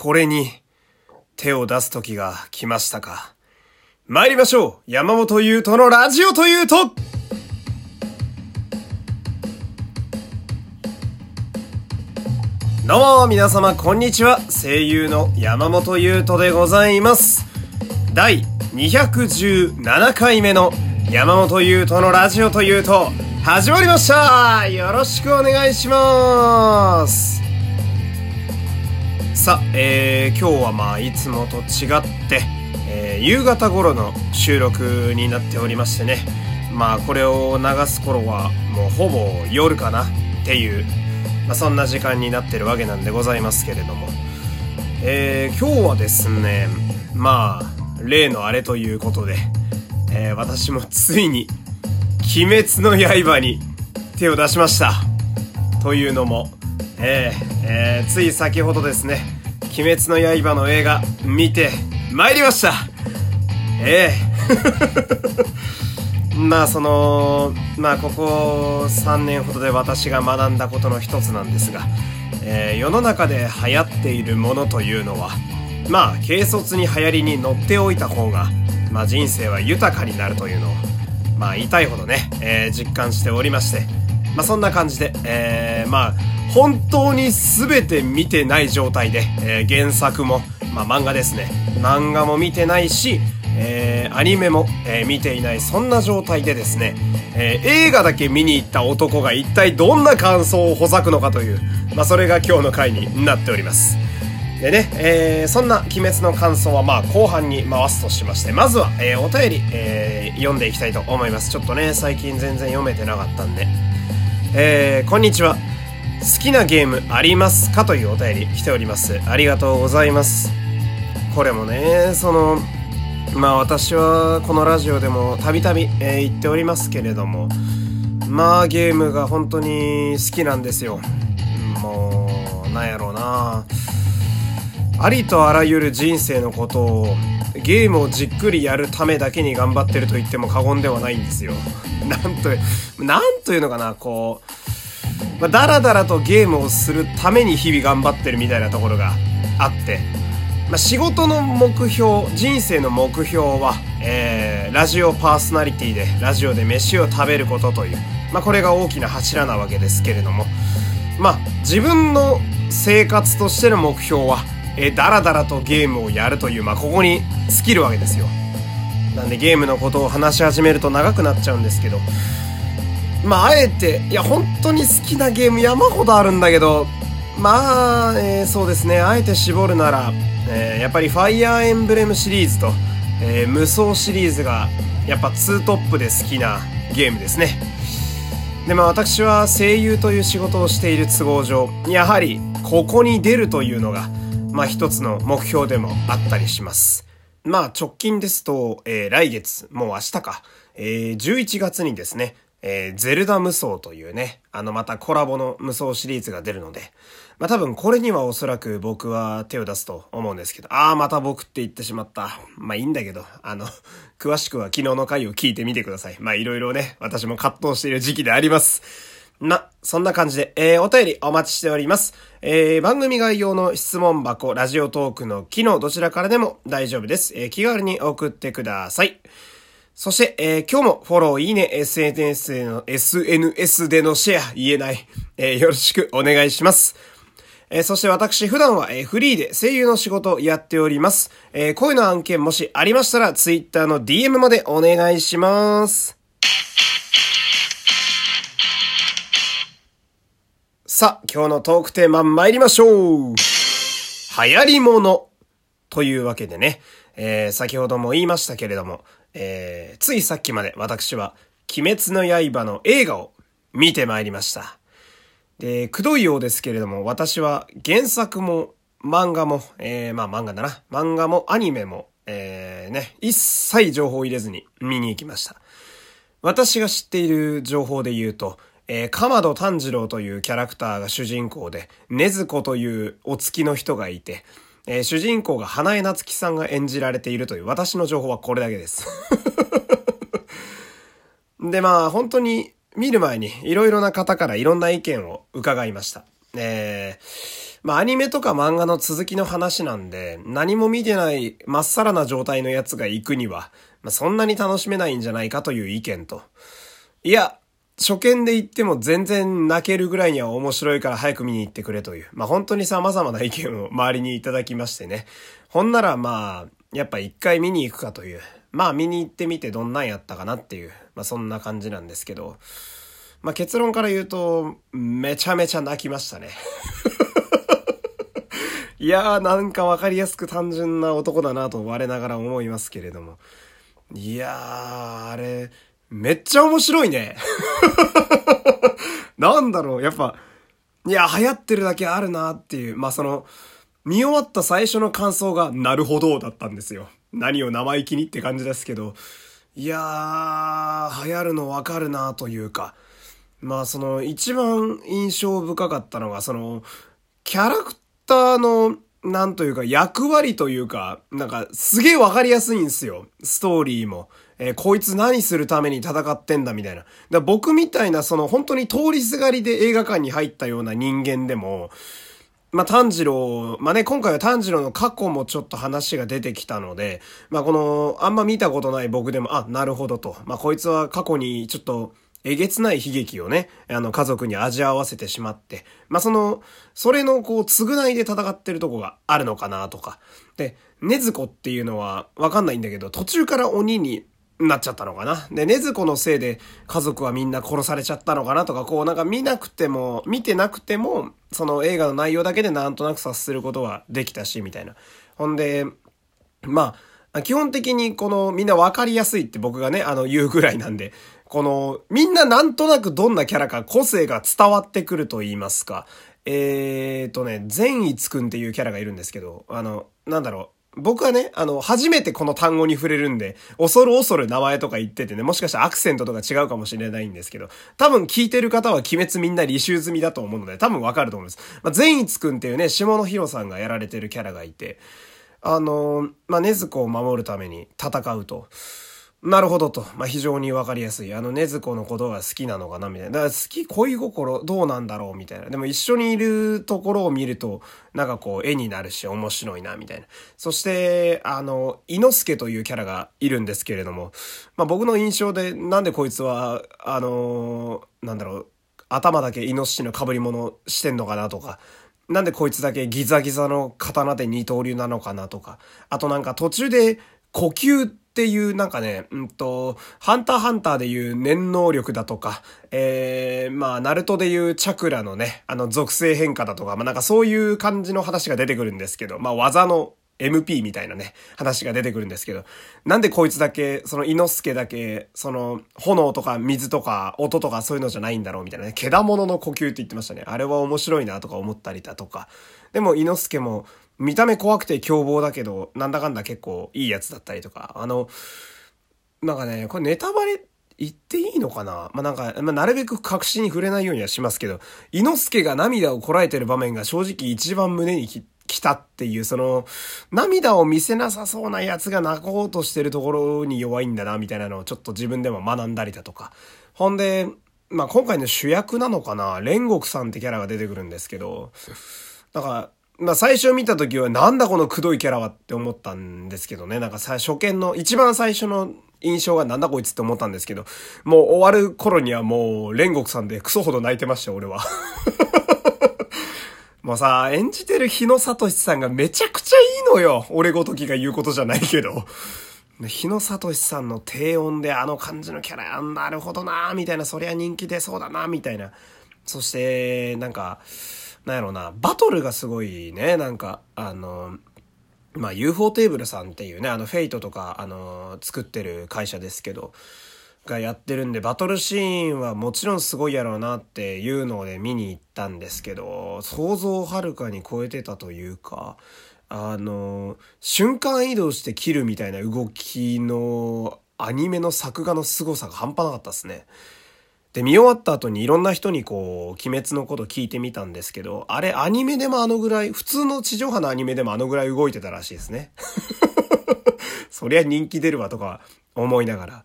これに手を出す時が来ましたか。参りましょう。山本優斗のラジオというと。どうも皆様こんにちは。声優の山本優斗でございます。第217回目の山本優斗のラジオというと始まりました。よろしくお願いします。さあ、えー、今日はまあいつもと違ってえー、夕方頃の収録になっておりましてね。まあこれを流す頃はもうほぼ夜かなっていう、まあ、そんな時間になってるわけなんでございますけれども、えー、今日はですねまあ例のあれということで、えー、私もついに「鬼滅の刃」に手を出しました。というのも、えーえー、つい先ほどですね「鬼滅の刃」の映画見て参りました。ええ まあそのまあここ3年ほどで私が学んだことの一つなんですが、えー、世の中で流行っているものというのはまあ軽率に流行りに乗っておいた方が、まあ、人生は豊かになるというのをまあ痛いほどね、えー、実感しておりましてまあそんな感じで、えー、まあ本当に全て見てない状態で、えー、原作もまあ、漫画ですね漫画も見てないし、えー、アニメも、えー、見ていないそんな状態でですね、えー、映画だけ見に行った男が一体どんな感想をほざくのかという、まあ、それが今日の回になっておりますでね、えー、そんな鬼滅の感想はまあ後半に回すとしまして、まずは、えー、お便り、えー、読んでいきたいと思います。ちょっとね、最近全然読めてなかったんで。えー、こんにちは。好きなゲームありますかというお便り来ております。ありがとうございます。これもねそのまあ私はこのラジオでもたびたび言っておりますけれどもまあゲームが本当に好きなんですよもうなんやろうなありとあらゆる人生のことをゲームをじっくりやるためだけに頑張ってると言っても過言ではないんですよ。なんと、なんというのかな、こう、まあ、だらだらとゲームをするために日々頑張ってるみたいなところがあって、まあ、仕事の目標人生の目標は、えー、ラジオパーソナリティでラジオで飯を食べることという、まあ、これが大きな柱なわけですけれどもまあ自分の生活としての目標は、えー、だらだらとゲームをやるという、まあ、ここに尽きるわけですよ。なんでゲームのことを話し始めると長くなっちゃうんですけどまああえていや本当に好きなゲーム山ほどあるんだけどまあ、えー、そうですねあえて絞るならえー、やっぱりファイアーエンブレムシリーズと、えー、無双シリーズがやっぱ2トップで好きなゲームですね。でまあ私は声優という仕事をしている都合上、やはりここに出るというのが、まあ一つの目標でもあったりします。まあ直近ですと、えー、来月、もう明日か、えー、11月にですね、えー、ゼルダ無双というね、あのまたコラボの無双シリーズが出るので、まあ多分これにはおそらく僕は手を出すと思うんですけど、ああ、また僕って言ってしまった。まあいいんだけど、あの、詳しくは昨日の回を聞いてみてください。まあいろいろね、私も葛藤している時期であります。ま、そんな感じで、えー、お便りお待ちしております。えー、番組概要の質問箱、ラジオトークの機能、どちらからでも大丈夫です。えー、気軽に送ってください。そして、えー、今日もフォロー、いいね、SNS での、SNS でのシェア、言えない、えー、よろしくお願いします。えー、そして私普段は、えー、フリーで声優の仕事をやっております。えー、声の案件もしありましたら、ツイッターの DM までお願いします。さあ、今日のトークテーマ参りましょう。流行り物。というわけでね、えー、先ほども言いましたけれども、えー、ついさっきまで私は、鬼滅の刃の映画を見てまいりました。で、くどいようですけれども、私は原作も漫画も、えー、まあ漫画だな。漫画もアニメも、えー、ね、一切情報を入れずに見に行きました。私が知っている情報で言うと、えー、かまど炭治郎というキャラクターが主人公で、ねずこというお付きの人がいて、えー、主人公が花江夏樹さんが演じられているという私の情報はこれだけです で、まあ本当に見る前にいろいろな方からいろんな意見を伺いました。えー、まあアニメとか漫画の続きの話なんで、何も見てないまっさらな状態のやつが行くには、まあそんなに楽しめないんじゃないかという意見と、いや、初見で行っても全然泣けるぐらいには面白いから早く見に行ってくれという、まあ本当に様々な意見を周りにいただきましてね。ほんならまあ、やっぱ一回見に行くかという、まあ見に行ってみてどんなんやったかなっていう、まあそんな感じなんですけど、まあ結論から言うと、めちゃめちゃ泣きましたね。いやーなんかわかりやすく単純な男だなと我ながら思いますけれども。いやー、あれ、めっちゃ面白いね。なんだろう、やっぱ、いや、流行ってるだけあるなっていう、まあその、見終わった最初の感想が、なるほど、だったんですよ。何を生意気にって感じですけど、いやー、流行るのわかるなというか、まあその、一番印象深かったのが、その、キャラクターの、なんというか、役割というか、なんか、すげえわかりやすいんですよ。ストーリーも。えー、こいつ何するために戦ってんだみたいな。だ僕みたいな、その、本当に通りすがりで映画館に入ったような人間でも、まあ、炭治郎、まあね、今回は炭治郎の過去もちょっと話が出てきたので、まあ、この、あんま見たことない僕でも、あ、なるほどと。まあ、こいつは過去にちょっと、えげつない悲劇をね、あの、家族に味わわせてしまって、まあ、その、それの、こう、償いで戦ってるとこがあるのかなとか。で、ねずこっていうのは、わかんないんだけど、途中から鬼になっちゃったのかな。で、ねずこのせいで家族はみんな殺されちゃったのかなとか、こうなんか見なくても、見てなくても、その映画の内容だけでなんとなく察することはできたし、みたいな。ほんで、まあ、基本的にこのみんなわかりやすいって僕がね、あの言うぐらいなんで、このみんななんとなくどんなキャラか個性が伝わってくると言いますか。えーとね、善逸くんっていうキャラがいるんですけど、あの、なんだろう。僕はね、あの、初めてこの単語に触れるんで、恐る恐る名前とか言っててね、もしかしたらアクセントとか違うかもしれないんですけど、多分聞いてる方は鬼滅みんな履修済みだと思うので、多分わかると思います。まあ、善逸くんっていうね、下野博さんがやられてるキャラがいて、あのまあ、禰豆子を守るために戦うと。なるほどと。まあ、非常にわかりやすい。あの、ねずこのことが好きなのかなみたいな。だから好き、恋心どうなんだろうみたいな。でも一緒にいるところを見ると、なんかこう、絵になるし面白いな、みたいな。そして、あの、伊之助というキャラがいるんですけれども、まあ、僕の印象で、なんでこいつは、あのなんだろう、頭だけイノシシの被り物してんのかなとか、なんでこいつだけギザギザの刀で二刀流なのかなとか、あとなんか途中で呼吸っていうなんかね、うんと、ハンターハンターでいう念能力だとか、えー、まあ、ナルトでいうチャクラのね、あの属性変化だとか、まあなんかそういう感じの話が出てくるんですけど、まあ技の MP みたいなね、話が出てくるんですけど、なんでこいつだけ、その、イノスケだけ、その、炎とか水とか音とかそういうのじゃないんだろうみたいなね、けだものの呼吸って言ってましたね。あれは面白いなとか思ったりだとか。でも、イノスケも、見た目怖くて凶暴だけど、なんだかんだ結構いいやつだったりとか、あの、なんかね、これネタバレ言っていいのかな？まあ、なんか、まあ、なるべく確信に触れないようにはしますけど、伊之助が涙をこらえてる場面が正直一番胸にきたっていう、その、涙を見せなさそうなやつが泣こうとしてるところに弱いんだな、みたいなのをちょっと自分でも学んだりだとか。ほんで、まあ、今回の主役なのかな？煉獄さんってキャラが出てくるんですけど、なんか、まあ最初見た時はなんだこのくどいキャラはって思ったんですけどね。なんかさ、初見の一番最初の印象がなんだこいつって思ったんですけど、もう終わる頃にはもう煉獄さんでクソほど泣いてました、俺は。もうさ、演じてる日野聡さんがめちゃくちゃいいのよ。俺ごときが言うことじゃないけど。日野聡さんの低音であの感じのキャラ、なるほどなみたいな、そりゃ人気出そうだなみたいな。そして、なんか、なんやろうな、バトルがすごいね、なんか、あの、まあ、UFO テーブルさんっていうね、あの、フェイトとか、あの、作ってる会社ですけど、がやってるんで、バトルシーンはもちろんすごいやろうなっていうので見に行ったんですけど、想像をはるかに超えてたというか、あの、瞬間移動して切るみたいな動きのアニメの作画の凄さが半端なかったですね。で、見終わった後にいろんな人にこう、鬼滅のこと聞いてみたんですけど、あれアニメでもあのぐらい、普通の地上波のアニメでもあのぐらい動いてたらしいですね。そりゃ人気出るわとか思いながら。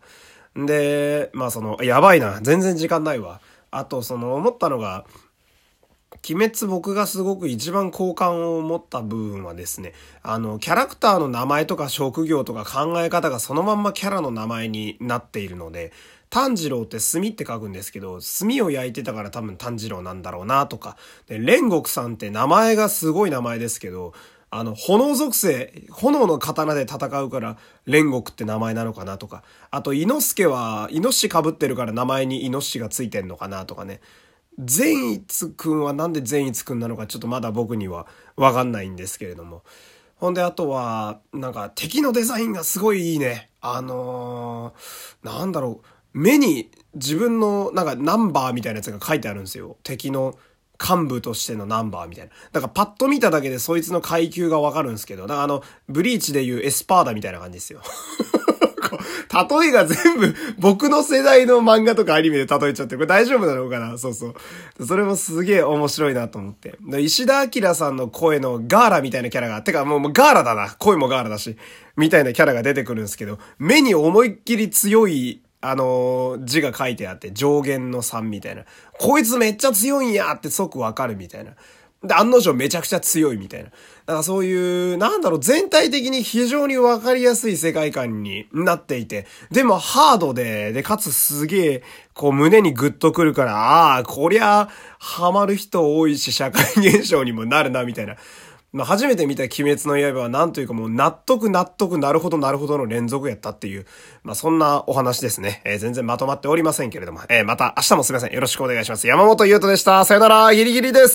で、まあその、やばいな、全然時間ないわ。あとその思ったのが、鬼滅僕がすごく一番好感を持った部分はですね、あの、キャラクターの名前とか職業とか考え方がそのまんまキャラの名前になっているので、炭治郎って炭って書くんですけど、炭を焼いてたから多分炭治郎なんだろうなとか、で、煉獄さんって名前がすごい名前ですけど、あの、炎属性、炎の刀で戦うから、煉獄って名前なのかなとか、あと、猪之助は、イノシシ被ってるから名前にイノシシがついてんのかなとかね。善逸くんはなんで善逸くんなのかちょっとまだ僕にはわかんないんですけれども。ほんで、あとは、なんか敵のデザインがすごいいいね。あのー、なんだろう。目に自分のなんかナンバーみたいなやつが書いてあるんですよ。敵の幹部としてのナンバーみたいな。だからパッと見ただけでそいつの階級がわかるんですけど、だからあの、ブリーチでいうエスパーダみたいな感じですよ。例えが全部僕の世代の漫画とかアニメで例えちゃって、これ大丈夫なのかな？そうそう。それもすげえ面白いなと思って。石田明さんの声のガーラみたいなキャラが、てかもうガーラだな。声もガーラだし。みたいなキャラが出てくるんですけど、目に思いっきり強いあのー、字が書いてあって、上限の3みたいな。こいつめっちゃ強いんやって即わかるみたいな。で、案の定めちゃくちゃ強いみたいな。だからそういう、なんだろう、全体的に非常にわかりやすい世界観になっていて、でもハードで、で、かつすげえ、こう胸にグッとくるから、ああ、こりゃ、ハマる人多いし、社会現象にもなるな、みたいな。まあ、初めて見た鬼滅の刃は何というかもう納得納得なるほどなるほどの連続やったっていう、まあ、そんなお話ですね。えー、全然まとまっておりませんけれども、えー、また明日もすいません。よろしくお願いします。山本優斗でした。さよなら、ギリギリです。